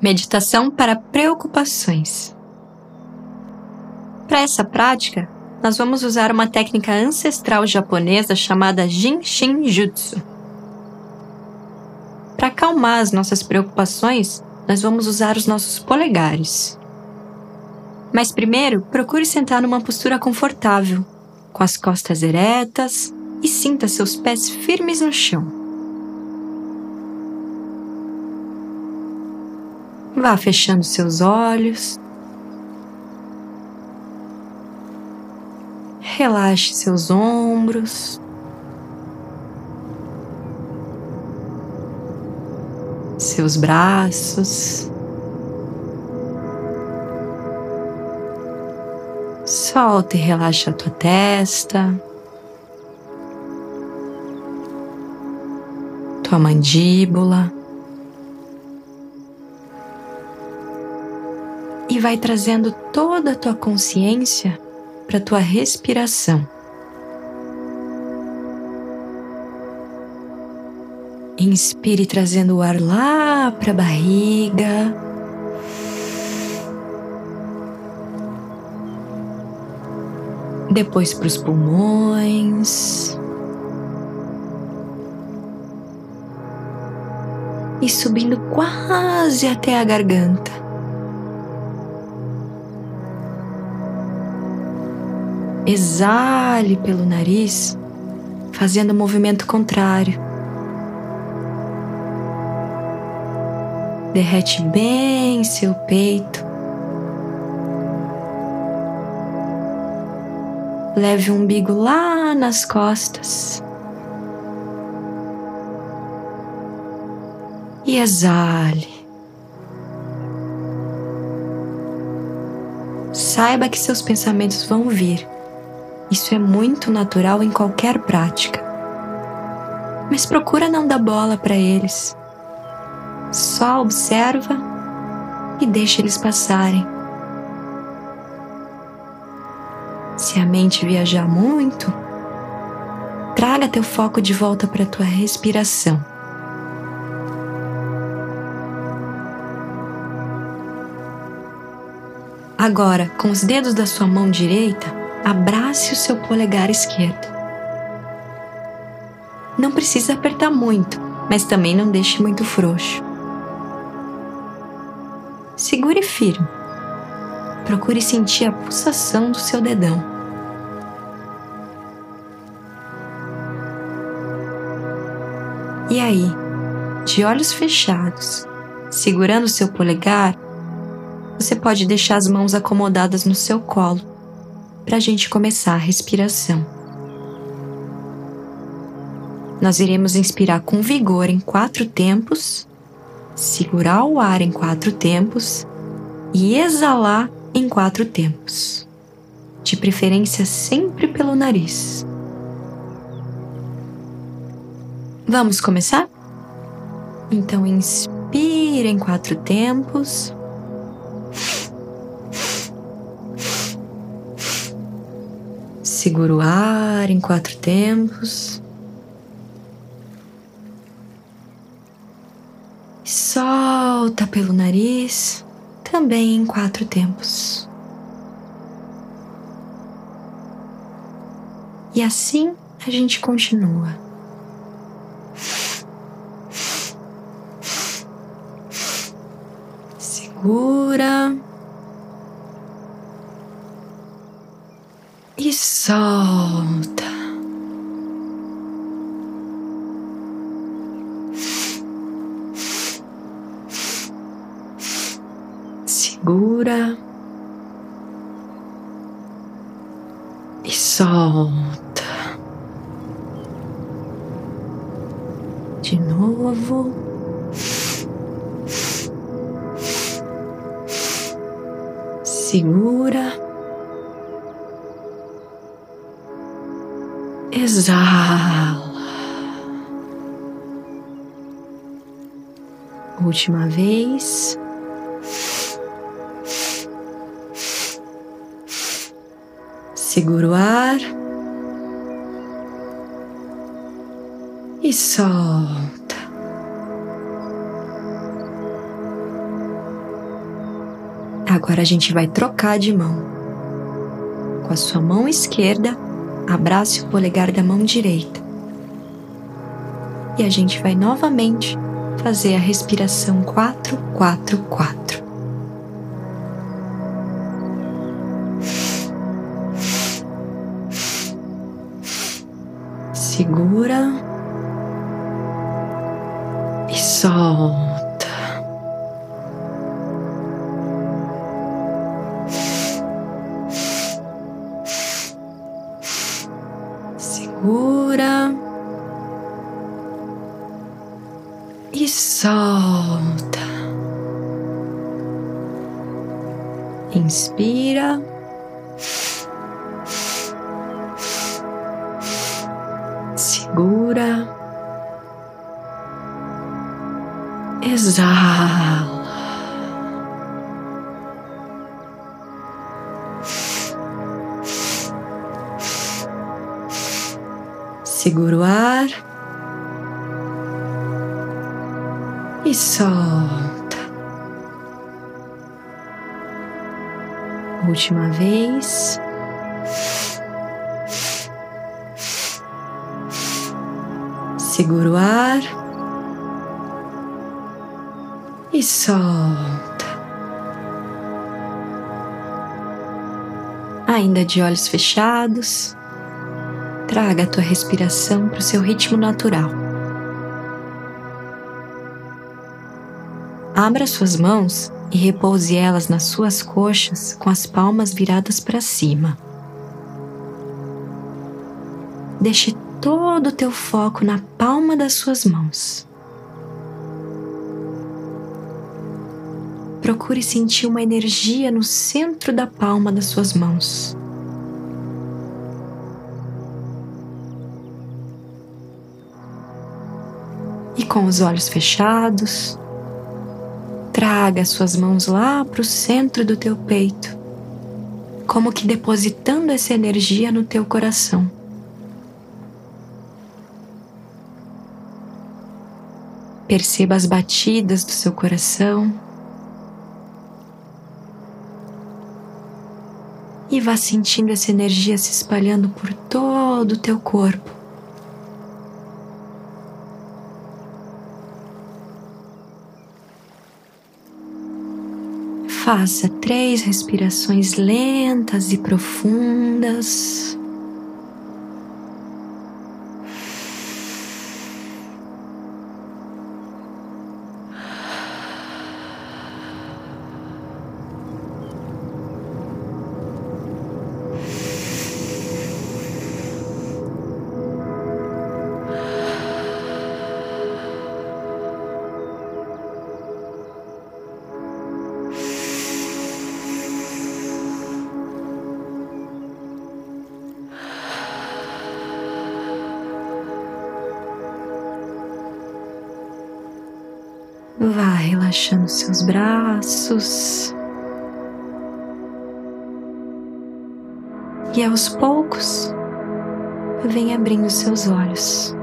Meditação para preocupações. Para essa prática, nós vamos usar uma técnica ancestral japonesa chamada Jinshin Jutsu. Para acalmar as nossas preocupações, nós vamos usar os nossos polegares. Mas primeiro, procure sentar numa postura confortável, com as costas eretas e sinta seus pés firmes no chão. Vá fechando seus olhos. Relaxe seus ombros. Seus braços. Solta e relaxa a tua testa. Tua mandíbula. E vai trazendo toda a tua consciência para a tua respiração. Inspire trazendo o ar lá para a barriga. Depois para os pulmões. E subindo quase até a garganta. Exale pelo nariz, fazendo o movimento contrário. Derrete bem seu peito. Leve o umbigo lá nas costas. E exale. Saiba que seus pensamentos vão vir. Isso é muito natural em qualquer prática. Mas procura não dar bola para eles. Só observa e deixa eles passarem. Se a mente viajar muito, traga teu foco de volta para tua respiração. Agora, com os dedos da sua mão direita, abrace o seu polegar esquerdo. Não precisa apertar muito, mas também não deixe muito frouxo. Segure firme. Procure sentir a pulsação do seu dedão. E aí, de olhos fechados, segurando o seu polegar, você pode deixar as mãos acomodadas no seu colo para a gente começar a respiração. Nós iremos inspirar com vigor em quatro tempos, segurar o ar em quatro tempos e exalar em quatro tempos, de preferência sempre pelo nariz. Vamos começar? Então, inspira em quatro tempos. Segura o ar em quatro tempos. Solta pelo nariz, também em quatro tempos. E assim a gente continua. Segura. e solta. Segura e solta. De novo. Segura. Exala. Última vez. Segura o ar e solta. Agora a gente vai trocar de mão. Com a sua mão esquerda, abrace o polegar da mão direita. E a gente vai novamente fazer a respiração 4, 4, 4. Segura e solta. Segura e solta. Inspira. Segura. Exala. Segura o ar e solta. Última vez. Segura o ar e solta. Ainda de olhos fechados, traga a tua respiração para o seu ritmo natural. Abra suas mãos e repouse elas nas suas coxas com as palmas viradas para cima. Deixe todo o teu foco na palma das suas mãos. Procure sentir uma energia no centro da palma das suas mãos. Com os olhos fechados, traga suas mãos lá para o centro do teu peito, como que depositando essa energia no teu coração. Perceba as batidas do seu coração. E vá sentindo essa energia se espalhando por todo o teu corpo. Faça três respirações lentas e profundas. Vá relaxando seus braços. E aos poucos, vem abrindo seus olhos.